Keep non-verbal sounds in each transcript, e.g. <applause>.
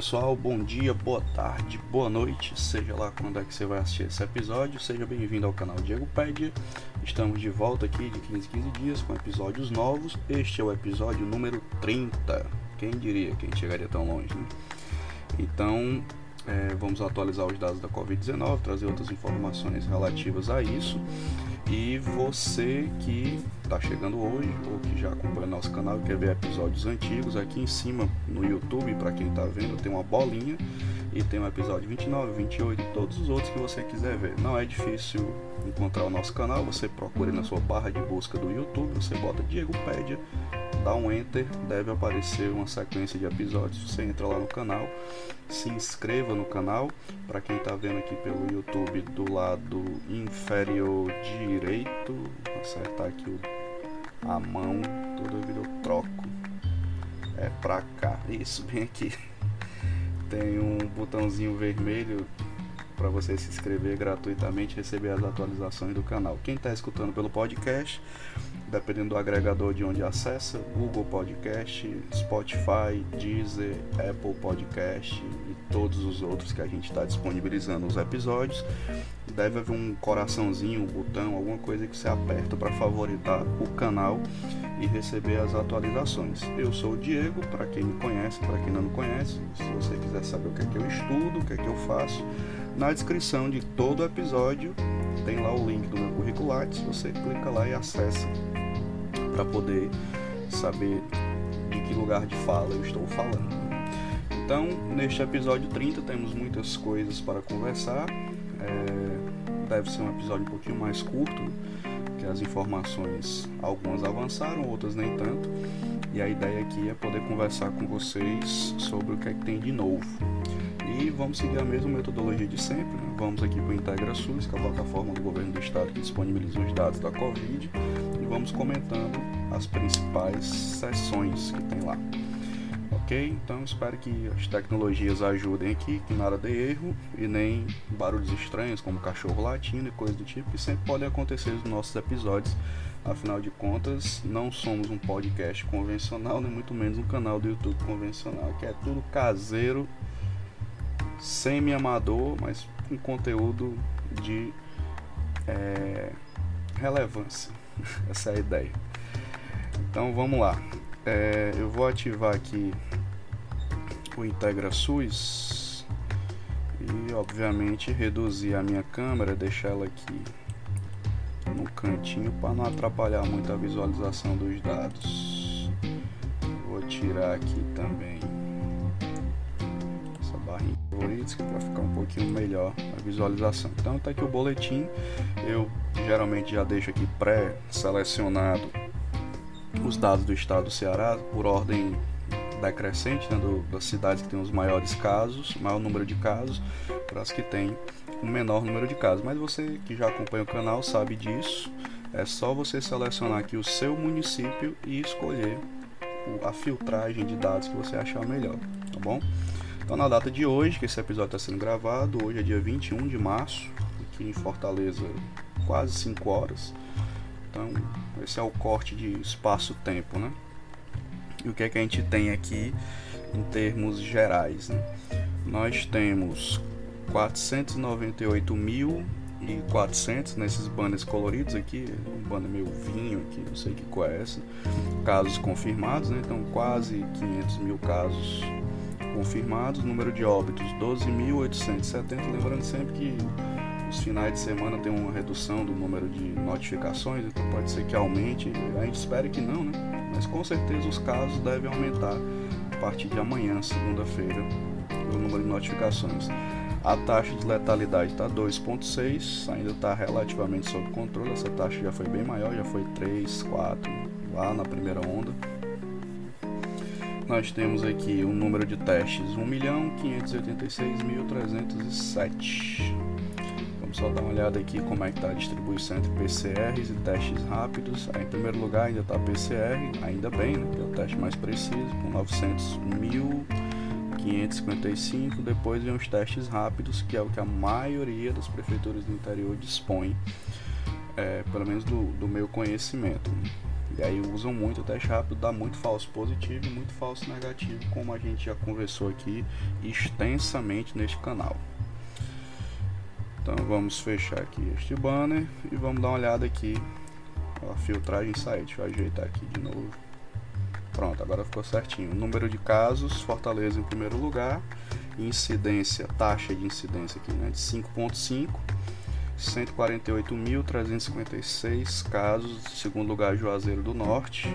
Pessoal, bom dia, boa tarde, boa noite, seja lá quando é que você vai assistir esse episódio, seja bem-vindo ao canal Diego Pédia. Estamos de volta aqui de 15 em 15 dias com episódios novos. Este é o episódio número 30. Quem diria que a gente chegaria tão longe, né? Então, é, vamos atualizar os dados da Covid-19, trazer outras informações relativas a isso. E você que está chegando hoje ou que já acompanha nosso canal e quer ver episódios antigos, aqui em cima no YouTube, para quem está vendo, tem uma bolinha e tem o episódio 29, 28 e todos os outros que você quiser ver. Não é difícil encontrar o nosso canal, você procura na sua barra de busca do YouTube, você bota Diego Pédia, dá um enter, deve aparecer uma sequência de episódios. Você entra lá no canal, se inscreva no canal. Para quem está vendo aqui pelo YouTube, do lado inferior direito, acertar aqui a mão, toda vida eu troco. É pra cá, isso, bem aqui. Tem um botãozinho vermelho para você se inscrever gratuitamente e receber as atualizações do canal. Quem está escutando pelo podcast, dependendo do agregador de onde acessa, Google Podcast, Spotify, Deezer, Apple Podcast e todos os outros que a gente está disponibilizando os episódios, deve haver um coraçãozinho, um botão, alguma coisa que você aperta para favoritar o canal e receber as atualizações. Eu sou o Diego, para quem me conhece, para quem não me conhece, se você quiser saber o que é que eu estudo, o que é que eu faço, na descrição de todo episódio tem lá o link do meu currículo Lattes, você clica lá e acessa para poder saber de que lugar de fala eu estou falando. Então, neste episódio 30 temos muitas coisas para conversar. É, deve ser um episódio um pouquinho mais curto, que as informações algumas avançaram, outras nem tanto. E a ideia aqui é poder conversar com vocês sobre o que é que tem de novo. E vamos seguir a mesma metodologia de sempre. Né? Vamos aqui para o IntegraSUS, que é a plataforma do governo do estado que disponibiliza os dados da Covid, e vamos comentando as principais sessões que tem lá. Ok? Então espero que as tecnologias ajudem aqui, que nada dê erro e nem barulhos estranhos como cachorro latindo e coisas do tipo, que sempre podem acontecer nos nossos episódios. Afinal de contas, não somos um podcast convencional, nem muito menos um canal do YouTube convencional, que é tudo caseiro semi-amador, mas com conteúdo de é, relevância. <laughs> Essa é a ideia. Então vamos lá. É, eu vou ativar aqui o Integra SUS e obviamente reduzir a minha câmera, deixar ela aqui no cantinho para não atrapalhar muito a visualização dos dados. Vou tirar aqui também barrinha de favoritos para ficar um pouquinho melhor a visualização. Então tá aqui o boletim, eu geralmente já deixo aqui pré-selecionado os dados do estado do Ceará por ordem decrescente né, do, das cidades que têm os maiores casos, maior número de casos, para as que têm o menor número de casos. Mas você que já acompanha o canal sabe disso. É só você selecionar aqui o seu município e escolher a filtragem de dados que você achar melhor, tá bom? Então, na data de hoje, que esse episódio está sendo gravado, hoje é dia 21 de março, aqui em Fortaleza, quase 5 horas. Então, esse é o corte de espaço-tempo, né? E o que é que a gente tem aqui em termos gerais, né? Nós temos 498.000 e 400 nesses banners coloridos aqui, um banner meio vinho aqui, não sei que qual é essa, casos confirmados, né? então quase 500 mil casos confirmados, número de óbitos 12.870, lembrando sempre que os finais de semana tem uma redução do número de notificações, então pode ser que aumente, a gente espera que não, né? Mas com certeza os casos devem aumentar a partir de amanhã, segunda-feira, o número de notificações. A taxa de letalidade está 2,6, ainda está relativamente sob controle. Essa taxa já foi bem maior, já foi 3, 4 lá na primeira onda. Nós temos aqui o número de testes: 1.586.307. Vamos só dar uma olhada aqui como é que está a distribuição entre PCRs e testes rápidos. Aí, em primeiro lugar ainda está PCR, ainda bem, né, que é o teste mais preciso, com 900 mil 555, depois vem os testes rápidos, que é o que a maioria das prefeituras do interior dispõe, é, pelo menos do, do meu conhecimento. E aí usam muito o teste rápido, dá muito falso positivo e muito falso negativo, como a gente já conversou aqui extensamente neste canal. Então vamos fechar aqui este banner e vamos dar uma olhada aqui a filtragem site. Deixa eu ajeitar aqui de novo. Pronto, agora ficou certinho. Número de casos, Fortaleza em primeiro lugar. Incidência, taxa de incidência aqui, né, de 5.5. 148.356 casos. Segundo lugar, Juazeiro do Norte,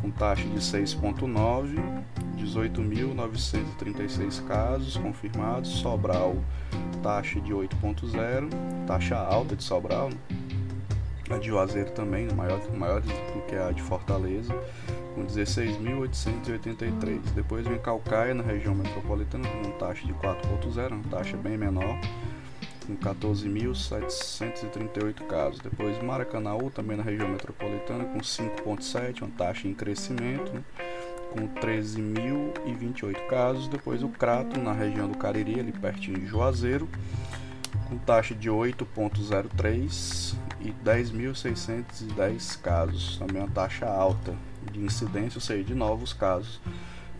com taxa de 6.9. 18.936 casos confirmados. Sobral, taxa de 8.0. Taxa alta de Sobral. Né? A de Juazeiro também, maior, maior do que a de Fortaleza com 16.883. Depois vem Calcaia, na região metropolitana, com taxa de 4.0, uma taxa bem menor, com 14.738 casos. Depois Maracanaú, também na região metropolitana, com 5.7, uma taxa em crescimento, com 13.028 casos. Depois o Crato, na região do Cariri, ali pertinho de Juazeiro, com taxa de 8.03 e 10.610 casos, também uma taxa alta de incidência, ou seja, de novos casos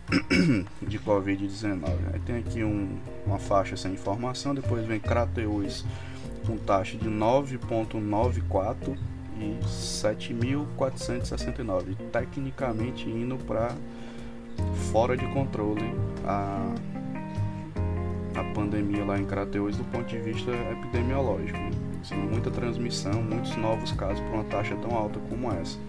<coughs> de Covid-19. Aí tem aqui um, uma faixa sem informação, depois vem Crateus com taxa de 9.94 e 7.469, tecnicamente indo para fora de controle a a pandemia lá em Crateus do ponto de vista epidemiológico. Assim, muita transmissão, muitos novos casos por uma taxa tão alta como essa.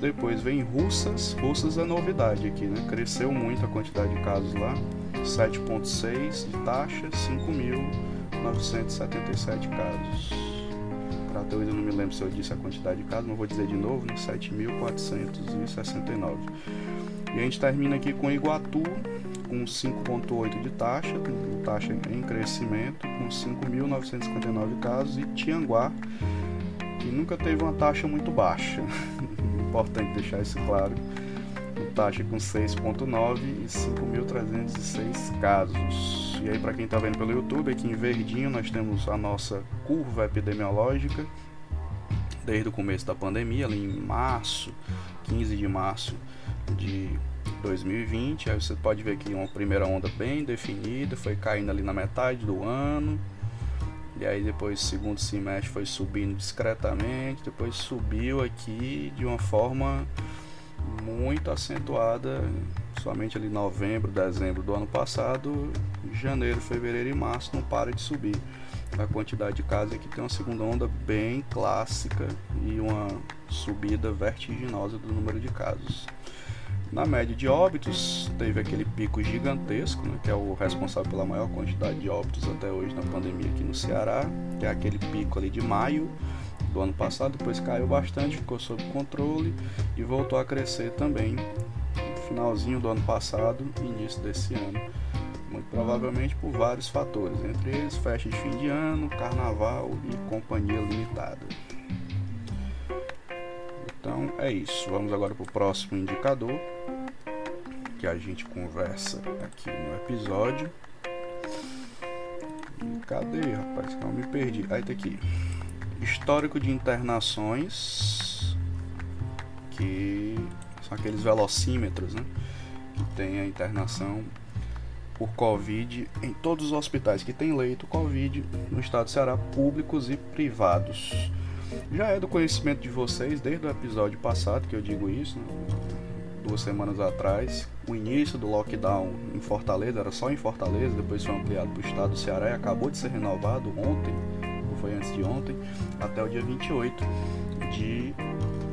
Depois vem Russas, Russas é novidade aqui, né? Cresceu muito a quantidade de casos lá, 7.6 de taxa, 5.977 casos. Crateus eu não me lembro se eu disse a quantidade de casos, mas vou dizer de novo, né? 7.469. E a gente termina aqui com Iguatu, com 5,8 de taxa, com taxa em crescimento, com 5.959 casos, e Tianguá, que nunca teve uma taxa muito baixa. <laughs> Importante deixar isso claro. Taxa com 6,9 e 5.306 casos. E aí, para quem está vendo pelo YouTube, aqui em verdinho nós temos a nossa curva epidemiológica desde o começo da pandemia, ali em março, 15 de março de 2020. Aí você pode ver que uma primeira onda bem definida, foi caindo ali na metade do ano. E aí depois segundo semestre foi subindo discretamente, depois subiu aqui de uma forma muito acentuada, somente ali novembro, dezembro do ano passado, janeiro, fevereiro e março não para de subir. A quantidade de casos aqui tem uma segunda onda bem clássica e uma subida vertiginosa do número de casos. Na média de óbitos, teve aquele pico gigantesco, né, que é o responsável pela maior quantidade de óbitos até hoje na pandemia aqui no Ceará, que é aquele pico ali de maio do ano passado, depois caiu bastante, ficou sob controle e voltou a crescer também no finalzinho do ano passado e início desse ano. Muito provavelmente por vários fatores, entre eles festa de fim de ano, carnaval e companhia limitada. Então é isso. Vamos agora para o próximo indicador que a gente conversa aqui no episódio. Cadê, rapaz? Não me perdi. Aí tá aqui. Histórico de internações, que são aqueles velocímetros, né? Que tem a internação por Covid em todos os hospitais que tem leito Covid no estado do Ceará, públicos e privados. Já é do conhecimento de vocês desde o episódio passado que eu digo isso, né? duas semanas atrás, o início do lockdown em Fortaleza era só em Fortaleza, depois foi ampliado para o estado do Ceará e acabou de ser renovado ontem, ou foi antes de ontem, até o dia 28 de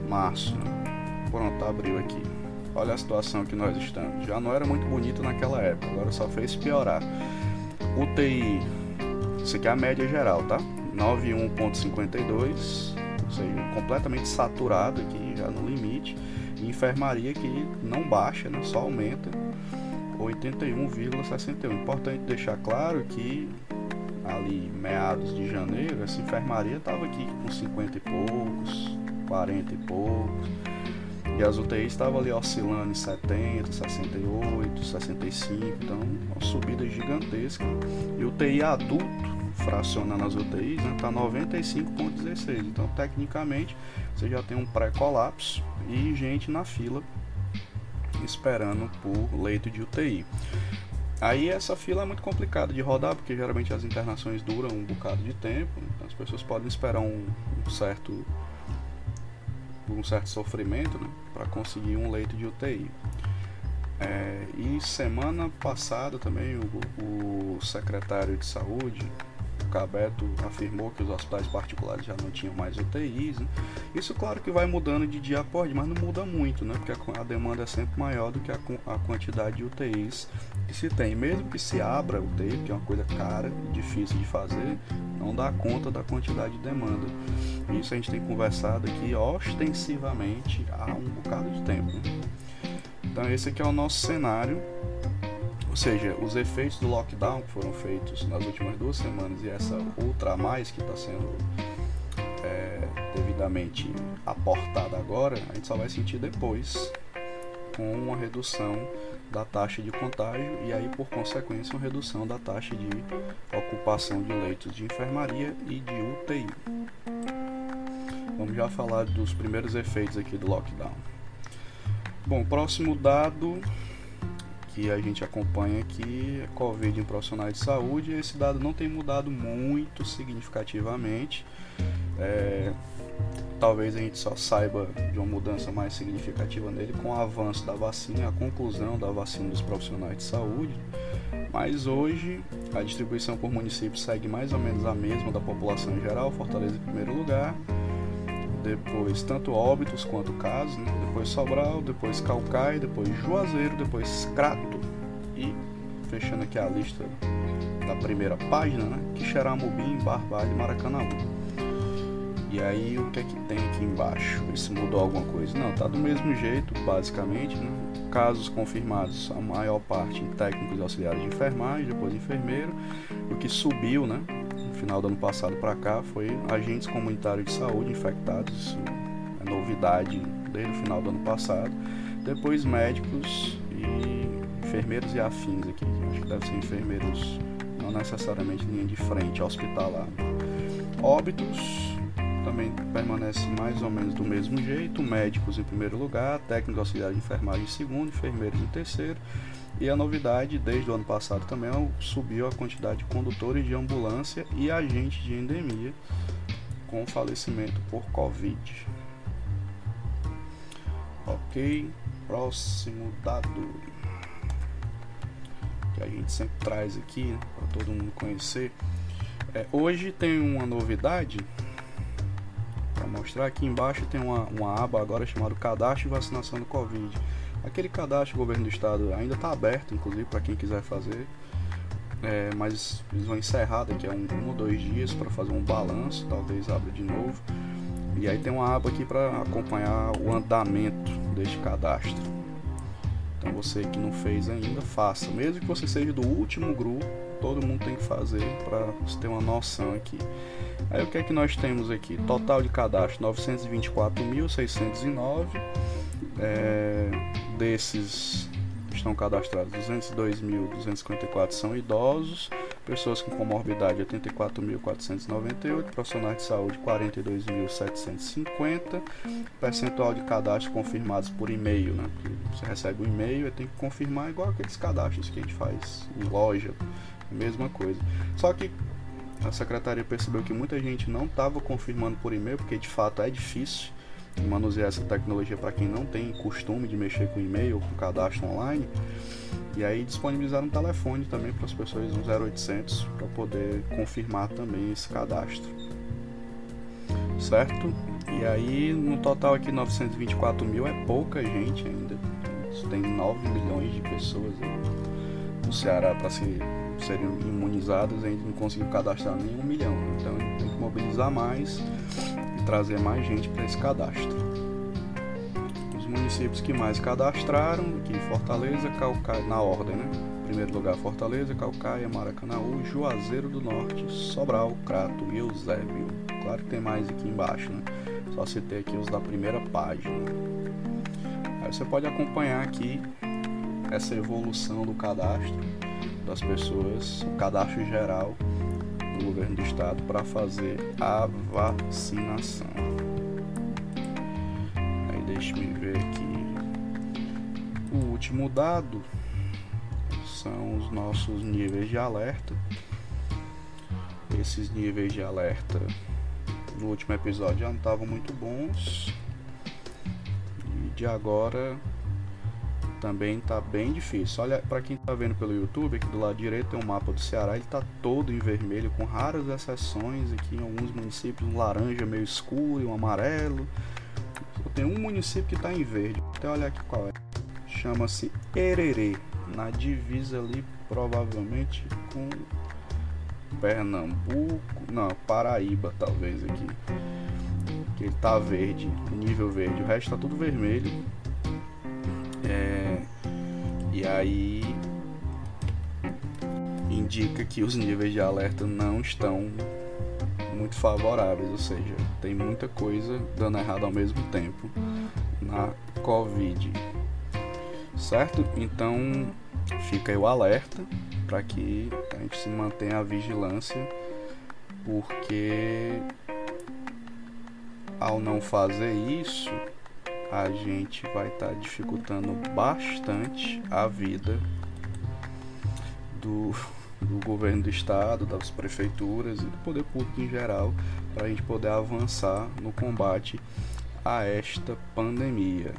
março. Pronto, abriu aqui. Olha a situação que nós estamos. Já não era muito bonito naquela época, agora só fez piorar. UTI, isso aqui é a média geral, tá? 91.52, ou seja, completamente saturado aqui, já no limite. E enfermaria que não baixa, né? só aumenta, 81,61. Importante deixar claro que ali meados de janeiro, essa enfermaria estava aqui com 50 e poucos, 40 e poucos. E as UTIs estavam ali oscilando em 70, 68, 65, então uma subida gigantesca. E UTI adulto, fracionando as UTIs, está né, 95,16. Tá então, tecnicamente, você já tem um pré-colapso e gente na fila esperando por leito de UTI. Aí essa fila é muito complicada de rodar, porque geralmente as internações duram um bocado de tempo, então as pessoas podem esperar um, um certo um certo sofrimento né, para conseguir um leito de UTI. É, e semana passada também o, o secretário de saúde Cabeto afirmou que os hospitais particulares já não tinham mais UTIs. Né? Isso, claro, que vai mudando de dia após dia, mas não muda muito, né? porque a, a demanda é sempre maior do que a, a, quantidade de UTIs que se tem. Mesmo que se abra UTI, que é uma coisa cara e difícil de fazer, não dá conta da quantidade de demanda. Isso a gente tem conversado aqui ostensivamente há um bocado de tempo. Né? Então, esse aqui é o nosso cenário ou seja, os efeitos do lockdown que foram feitos nas últimas duas semanas e essa outra a mais que está sendo é, devidamente aportada agora, a gente só vai sentir depois com uma redução da taxa de contágio e aí por consequência uma redução da taxa de ocupação de leitos de enfermaria e de UTI. Vamos já falar dos primeiros efeitos aqui do lockdown. Bom, próximo dado que a gente acompanha aqui é Covid em profissionais de saúde. Esse dado não tem mudado muito significativamente. É, talvez a gente só saiba de uma mudança mais significativa nele com o avanço da vacina, a conclusão da vacina dos profissionais de saúde. Mas hoje a distribuição por município segue mais ou menos a mesma da população em geral, Fortaleza em primeiro lugar, depois tanto óbitos quanto casos, né? depois Sobral, depois Calcaia, depois Juazeiro, depois Crato e fechando aqui a lista da primeira página, né? Quixeramobim, Barbalho e Maracanã. E aí o que é que tem aqui embaixo? Se mudou alguma coisa. Não, tá do mesmo jeito, basicamente, né? Casos confirmados, a maior parte em técnicos e auxiliares de enfermagem, depois enfermeiro. O que subiu, né? Final do ano passado para cá foi agentes comunitários de saúde infectados, isso é novidade desde o final do ano passado. Depois médicos e enfermeiros e afins aqui, acho que deve ser enfermeiros não necessariamente linha de frente hospitalar. Óbitos também permanece mais ou menos do mesmo jeito, médicos em primeiro lugar, técnico auxiliar de enfermagem em segundo, enfermeiros em terceiro e a novidade desde o ano passado também é subiu a quantidade de condutores de ambulância e agentes de endemia com falecimento por Covid. Ok, próximo dado que a gente sempre traz aqui né, para todo mundo conhecer. É, hoje tem uma novidade para mostrar. Aqui embaixo tem uma, uma aba agora chamada Cadastro de Vacinação do Covid. Aquele cadastro do governo do estado ainda está aberto, inclusive, para quem quiser fazer. É, mas eles vão encerrar daqui a um, um ou dois dias para fazer um balanço, talvez abra de novo. E aí tem uma aba aqui para acompanhar o andamento deste cadastro. Então você que não fez ainda, faça. Mesmo que você seja do último grupo, todo mundo tem que fazer para você ter uma noção aqui. Aí o que é que nós temos aqui? Total de cadastro 924.609. É, desses estão cadastrados 202.254 são idosos, pessoas com comorbidade 84.498, profissionais de saúde 42.750, percentual de cadastros confirmados por e-mail, né? Porque você recebe um e-mail e tem que confirmar igual aqueles cadastros que a gente faz em loja, mesma coisa. Só que a secretaria percebeu que muita gente não estava confirmando por e-mail, porque de fato é difícil manusear essa tecnologia para quem não tem costume de mexer com e-mail ou com cadastro online. E aí disponibilizaram um telefone também para as pessoas, um 0800, para poder confirmar também esse cadastro. Certo? E aí no total aqui 924 mil é pouca gente ainda. Tem 9 milhões de pessoas no Ceará para se, serem imunizadas, a gente não conseguiu cadastrar nem um milhão. Então a gente tem que mobilizar mais e trazer mais gente para esse cadastro municípios que mais cadastraram aqui Fortaleza, Calcaia, na ordem, né? Primeiro lugar Fortaleza, Calcaia, Maracanaú, Juazeiro do Norte, Sobral, Crato e Eusébio. Claro que tem mais aqui embaixo, né? Só citei aqui os da primeira página. Aí você pode acompanhar aqui essa evolução do cadastro das pessoas, o cadastro geral do governo do estado para fazer a vacinação. Deixe-me ver aqui. O último dado são os nossos níveis de alerta. Esses níveis de alerta no último episódio já não estavam muito bons. E de agora também está bem difícil. Olha, para quem está vendo pelo YouTube, aqui do lado direito tem um mapa do Ceará, ele está todo em vermelho, com raras exceções aqui em alguns municípios, um laranja meio escuro e um amarelo. Tem um município que está em verde. Até olhar aqui qual é. Chama-se Ererê. Na divisa ali, provavelmente com Pernambuco. Não, Paraíba, talvez aqui. Ele tá verde, nível verde. O resto tá tudo vermelho. E aí indica que os níveis de alerta não estão muito favoráveis, ou seja, tem muita coisa dando errado ao mesmo tempo na Covid. Certo? Então fica aí o alerta para que a gente se mantenha a vigilância, porque ao não fazer isso, a gente vai estar tá dificultando bastante a vida do do governo do estado, das prefeituras e do poder público em geral, para a gente poder avançar no combate a esta pandemia.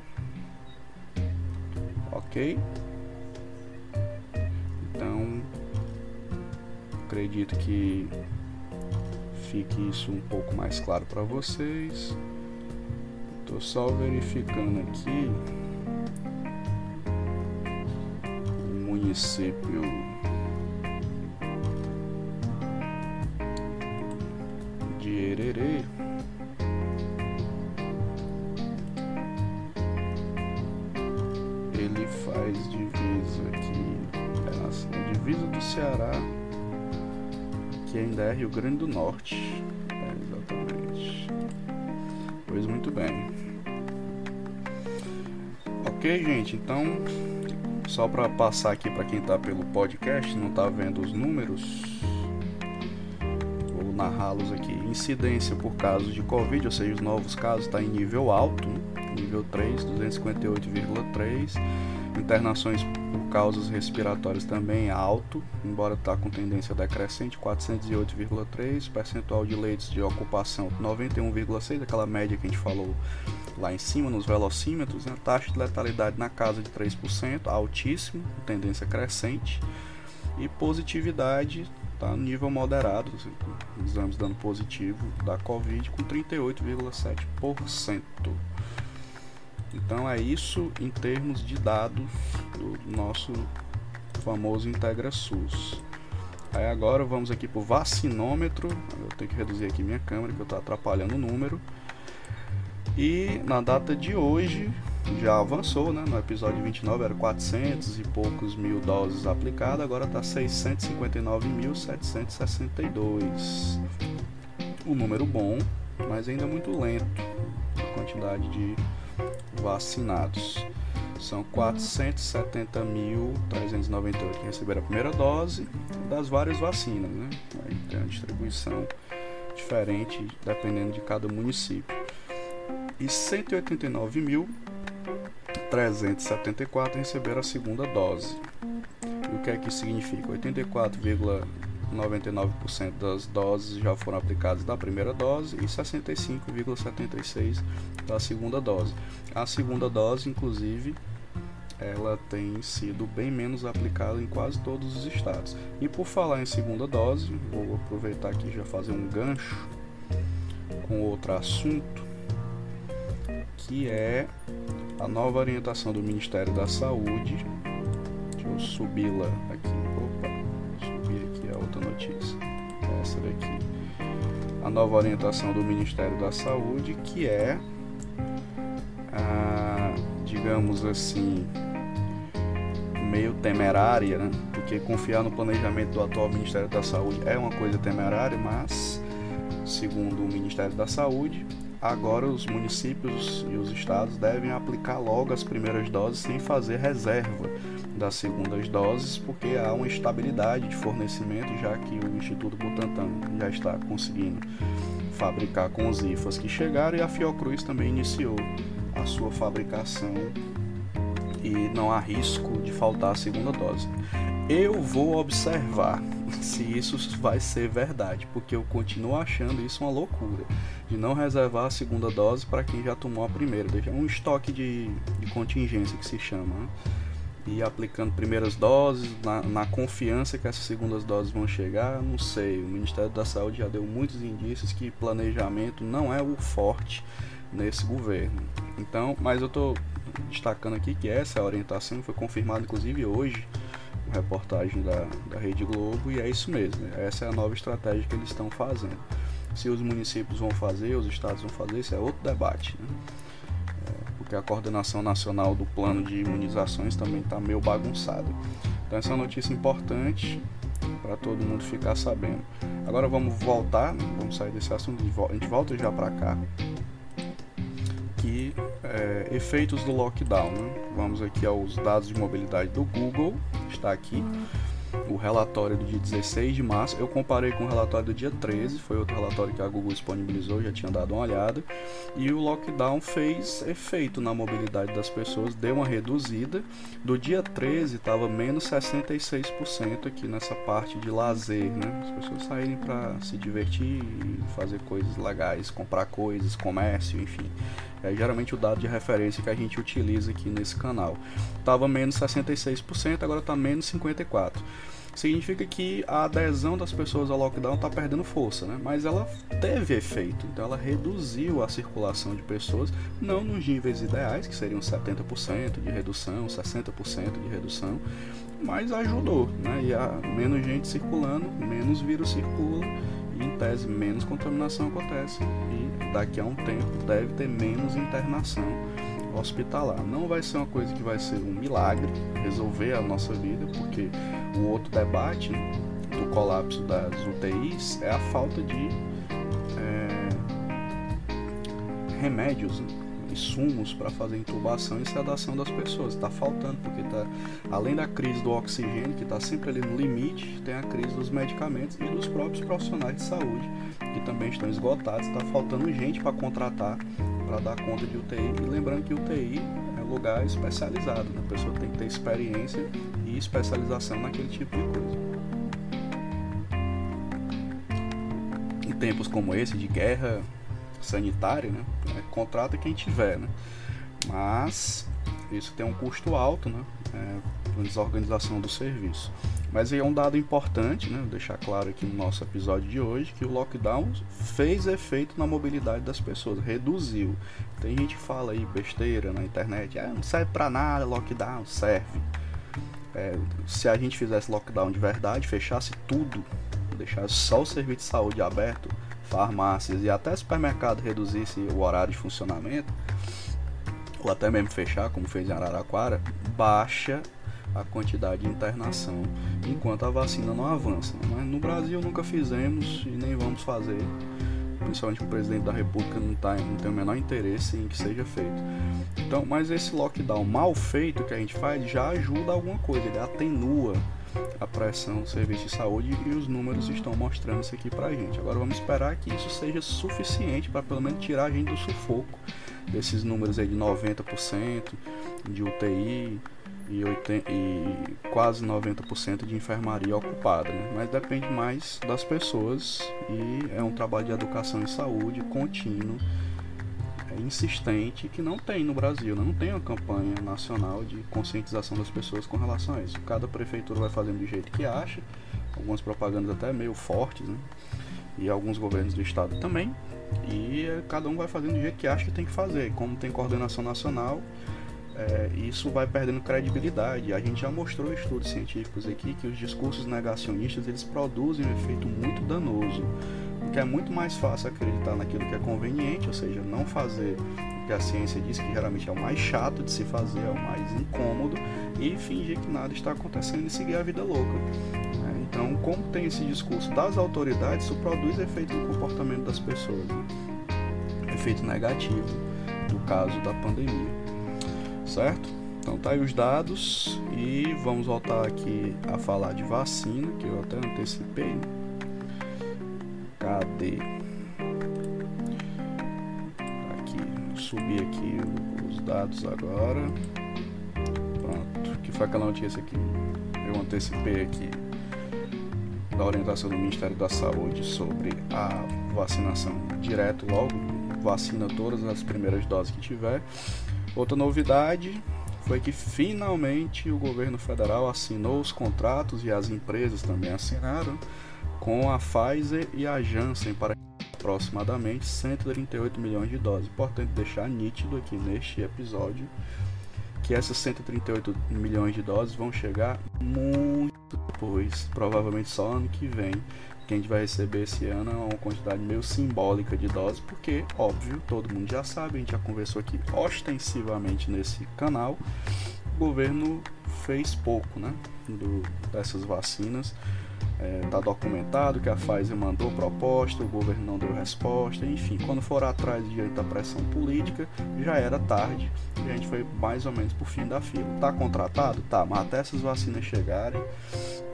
Ok? Então, acredito que fique isso um pouco mais claro para vocês. Estou só verificando aqui. O município. Ele faz divisa aqui, é a divisa do Ceará, que ainda é Rio Grande do Norte. Gente, então só para passar aqui para quem está pelo podcast, não está vendo os números, narrá-los aqui. Incidência por casos de Covid, ou seja, os novos casos está em nível alto, nível 3, 258,3. Internações por causas respiratórias também alto, embora está com tendência decrescente, 408,3. Percentual de leitos de ocupação 91,6, aquela média que a gente falou lá em cima nos velocímetros. Né? Taxa de letalidade na casa de 3%, altíssimo, tendência crescente. E positividade está no nível moderado, exames dando positivo da Covid com 38,7%. Então é isso em termos de dados do nosso famoso Integra SUS. Aí agora vamos aqui para o vacinômetro. Eu tenho que reduzir aqui minha câmera que eu estou atrapalhando o número. E na data de hoje, já avançou, né? No episódio 29 era 400 e poucos mil doses aplicadas, agora está 659.762. Um número bom, mas ainda muito lento a quantidade de vacinados. São 470.398 que receberam a primeira dose das várias vacinas, né? Aí tem uma distribuição diferente dependendo de cada município. E 189.374 receberam a segunda dose. E o que é que significa? 84,1 99% das doses já foram aplicadas da primeira dose e 65,76% da segunda dose. A segunda dose, inclusive, ela tem sido bem menos aplicada em quase todos os estados. E por falar em segunda dose, vou aproveitar aqui já fazer um gancho com outro assunto, que é a nova orientação do Ministério da Saúde. Deixa eu subi-la aqui Daqui. A nova orientação do Ministério da Saúde, que é, a, digamos assim, meio temerária, né? porque confiar no planejamento do atual Ministério da Saúde é uma coisa temerária, mas, segundo o Ministério da Saúde, agora os municípios e os estados devem aplicar logo as primeiras doses sem fazer reserva das segundas doses, porque há uma estabilidade de fornecimento, já que o Instituto Butantan já está conseguindo fabricar com os IFAs que chegaram e a Fiocruz também iniciou a sua fabricação e não há risco de faltar a segunda dose. Eu vou observar <laughs> se isso vai ser verdade, porque eu continuo achando isso uma loucura de não reservar a segunda dose para quem já tomou a primeira, deixar um estoque de, de contingência que se chama. Né? E aplicando primeiras doses, na, na, confiança que essas segundas doses vão chegar, não sei. O Ministério da Saúde já deu muitos indícios que planejamento não é o forte nesse governo. Então, mas eu estou destacando aqui que essa orientação foi confirmada inclusive hoje, uma reportagem da, da Rede Globo, e é isso mesmo, né? essa é a nova estratégia que eles estão fazendo. Se os municípios vão fazer, os estados vão fazer, isso é outro debate. Né? Porque a coordenação nacional do plano de imunizações também está meio bagunçada. Então essa é uma notícia importante para todo mundo ficar sabendo. Agora vamos voltar, né? vamos sair desse assunto, a gente volta já para cá aqui é, efeitos do lockdown. Né? Vamos aqui aos dados de mobilidade do Google, está aqui o relatório do dia 16 de março. Eu comparei com o relatório do dia 13, foi outro relatório que a Google disponibilizou, já tinha dado uma olhada. E o lockdown fez efeito na mobilidade das pessoas, deu uma reduzida. Do dia 13 estava menos 66% aqui nessa parte de lazer, né? As pessoas saírem para se divertir, fazer coisas legais, comprar coisas, comércio, enfim. É geralmente o dado de referência que a gente utiliza aqui nesse canal. Estava menos 66%, agora está menos 54% significa que a adesão das pessoas ao lockdown está perdendo força, né? mas ela teve efeito, então ela reduziu a circulação de pessoas, não nos níveis ideais, que seriam 70% de redução, 60% de redução, mas ajudou, né? e há menos gente circulando, menos vírus circula, e em tese menos contaminação acontece, e daqui a um tempo deve ter menos internação hospitalar. Não vai ser uma coisa que vai ser um milagre resolver a nossa vida, porque o outro debate do colapso das UTIs é a falta de é, remédios, insumos para fazer intubação e sedação das pessoas. Está faltando, porque tá, além da crise do oxigênio, que está sempre ali no limite, tem a crise dos medicamentos e dos próprios profissionais de saúde, que também estão esgotados. Está faltando gente para contratar para dar conta de UTI. E lembrando que UTI é lugar especializado, né? a pessoa tem que ter experiência e especialização naquele tipo de coisa. Em tempos como esse de guerra sanitária, né? É, contrata quem tiver, né? Mas isso tem um custo alto, né? É, desorganização do serviço. Mas aí é um dado importante, né? Vou deixar claro aqui no nosso episódio de hoje que o lockdown fez efeito na mobilidade das pessoas, reduziu. Tem gente que fala aí besteira na internet, ah, não serve para nada, lockdown serve. É, se a gente fizesse lockdown de verdade, fechasse tudo, deixasse só o serviço de saúde aberto, farmácias e até supermercado reduzisse o horário de funcionamento, ou até mesmo fechar, como fez em Araraquara, baixa a quantidade de internação enquanto a vacina não avança. Mas no Brasil nunca fizemos e nem vamos fazer principalmente o presidente da República não, tá, não tem o menor interesse em que seja feito. Então, mas esse lockdown mal feito que a gente faz já ajuda alguma coisa, ele atenua a pressão do serviço de saúde e os números estão mostrando isso aqui pra gente. Agora vamos esperar que isso seja suficiente para pelo menos tirar a gente do sufoco desses números aí de 90% de UTI e, 80, e quase 90% de enfermaria ocupada, né? mas depende mais das pessoas e é um trabalho de educação em saúde contínuo insistente que não tem no Brasil, né? não tem uma campanha nacional de conscientização das pessoas com relação a isso. Cada prefeitura vai fazendo do jeito que acha, algumas propagandas até meio fortes, né? e alguns governos do estado também, e cada um vai fazendo do jeito que acha que tem que fazer. Como tem coordenação nacional, é, isso vai perdendo credibilidade. A gente já mostrou estudos científicos aqui que os discursos negacionistas eles produzem um efeito muito danoso que é muito mais fácil acreditar naquilo que é conveniente, ou seja, não fazer o que a ciência diz que geralmente é o mais chato de se fazer, é o mais incômodo, e fingir que nada está acontecendo e seguir a vida louca. Né? Então, como tem esse discurso das autoridades, isso produz efeito no comportamento das pessoas, né? efeito negativo no caso da pandemia, certo? Então tá aí os dados e vamos voltar aqui a falar de vacina, que eu até antecipei. Né? Cadê? Aqui, subir aqui os dados agora. Pronto, que foi aquela notícia que eu antecipei aqui da orientação do Ministério da Saúde sobre a vacinação direto logo, vacina todas as primeiras doses que tiver. Outra novidade foi que finalmente o governo federal assinou os contratos e as empresas também assinaram com a Pfizer e a Janssen para aproximadamente 138 milhões de doses. Importante deixar nítido aqui neste episódio que essas 138 milhões de doses vão chegar muito depois, provavelmente só ano que vem. Que a gente vai receber esse ano é uma quantidade meio simbólica de doses, porque, óbvio, todo mundo já sabe, a gente já conversou aqui ostensivamente nesse canal. O governo fez pouco né, do, dessas vacinas Está é, tá documentado que a Pfizer mandou proposta, o governo não deu resposta, enfim, quando for atrás de da pressão política, já era tarde e a gente foi mais ou menos por fim da fila. Tá contratado? Tá, mas até essas vacinas chegarem,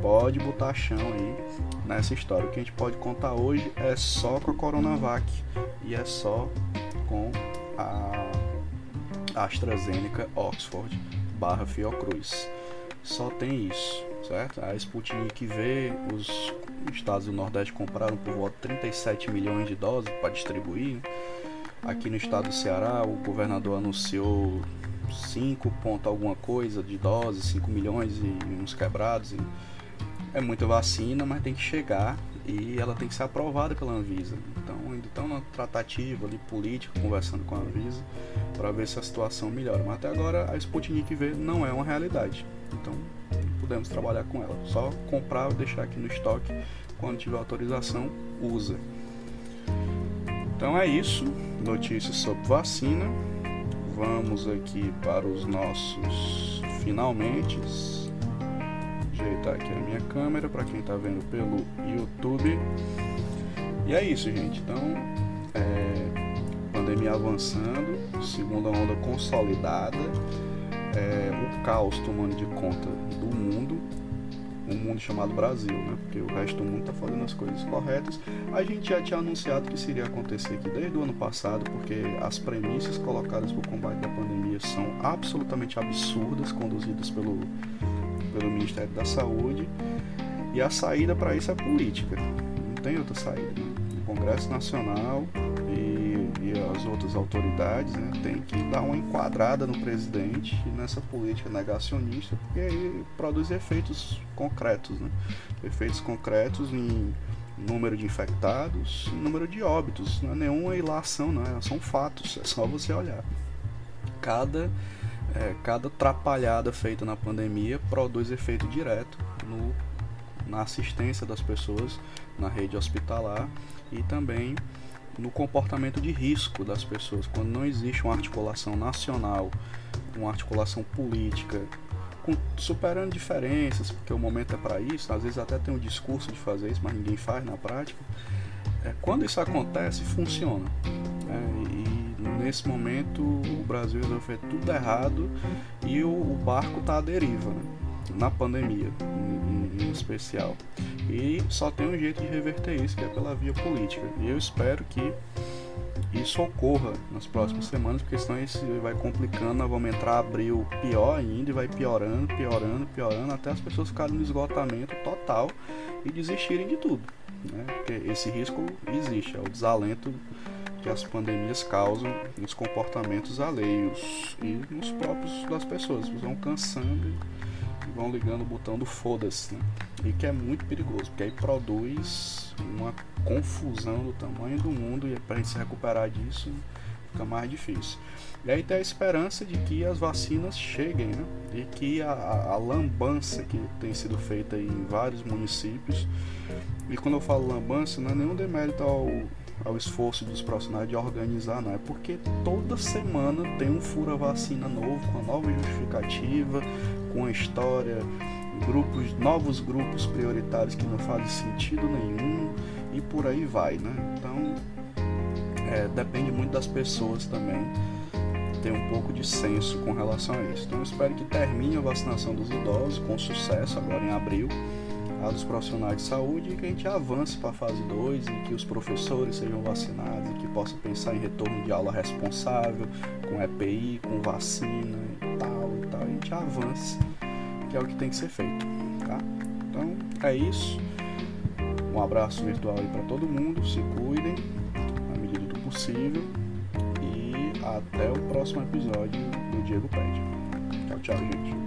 pode botar chão aí nessa história. O que a gente pode contar hoje é só com a Coronavac e é só com a AstraZeneca Oxford barra Fiocruz. Só tem isso certo? A Sputnik V, os estados do Nordeste compraram por volta de 37 milhões de doses para distribuir. Aqui no estado do Ceará, o governador anunciou 5 ponto alguma coisa de doses, 5 milhões e uns quebrados. E é muita vacina, mas tem que chegar e ela tem que ser aprovada pela Anvisa. Então, ainda estão na tratativa ali política, conversando com a Anvisa, para ver se a situação melhora. Mas até agora a Sputnik V não é uma realidade. Então, podemos trabalhar com ela. Só comprar deixar aqui no estoque. Quando tiver autorização, usa. Então é isso. Notícias sobre vacina. Vamos aqui para os nossos finalmente. Ajeitar aqui a minha câmera para quem está vendo pelo YouTube. E é isso, gente. Então, é, pandemia avançando, segunda onda consolidada é, o caos tomando de conta do mundo, um mundo chamado Brasil, né? Porque o resto do mundo está fazendo as coisas corretas. A gente já tinha anunciado que isso iria acontecer aqui desde o ano passado, porque as premissas colocadas para o combate da pandemia são absolutamente absurdas, conduzidas pelo, pelo Ministério da Saúde. E a saída para isso é política. Não tem outra saída. Né? O Congresso Nacional as outras autoridades né, têm que dar uma enquadrada no presidente nessa política negacionista, porque aí produz efeitos concretos, né? efeitos concretos em número de infectados, número de óbitos. Não é nenhuma ilação, não é, são fatos, <laughs> é só você olhar. Cada, é, cada atrapalhada feita na pandemia produz efeito direto no, na assistência das pessoas na rede hospitalar e também no comportamento de risco das pessoas. Quando não existe uma articulação nacional, uma articulação política, com, superando diferenças, porque o momento é para isso, às vezes até tem um discurso de fazer isso, mas ninguém faz na prática. é, quando isso acontece, funciona. É, e nesse momento o Brasil resolveu fazer tudo errado e o, o barco está à deriva, né? na pandemia em, em, especial. E só tem um jeito de reverter isso, que é pela via política. E eu espero que isso ocorra nas próximas semanas, porque senão isso vai complicando, nós vamos entrar abril pior ainda e vai piorando, piorando, piorando, até as pessoas ficarem no esgotamento total e desistirem de tudo. Né? Porque esse risco existe, é o desalento que as pandemias causam nos comportamentos alheios e nos próprios das pessoas. Eles vão cansando e vão ligando o botão do foda-se, né? E que é muito perigoso, porque aí produz uma confusão do tamanho do mundo e para a gente se recuperar disso fica mais difícil. E aí tem a esperança de que as vacinas cheguem, né? E que a, a, lambança que tem sido feita em vários municípios, e quando eu falo lambança, não é nenhum demérito ao, ao esforço dos profissionais de organizar, não. É porque toda semana tem um fura vacina novo, com a nova justificativa, com a história, grupos, novos grupos prioritários que não fazem sentido nenhum e por aí vai, né? Então é, depende muito das pessoas também ter um pouco de senso com relação a isso. Então eu espero que termine a vacinação dos idosos com sucesso agora em abril a dos profissionais de saúde e que a gente avance para a fase 2 e que os professores sejam vacinados e que possa pensar em retorno de aula responsável, com EPI, com vacina e tal e tal, a gente avance, que é o que tem que ser feito, tá? Então é isso. Um abraço virtual aí para todo mundo, se cuidem na medida do possível e até o próximo episódio do Diego Pede. Tchau, tchau, gente.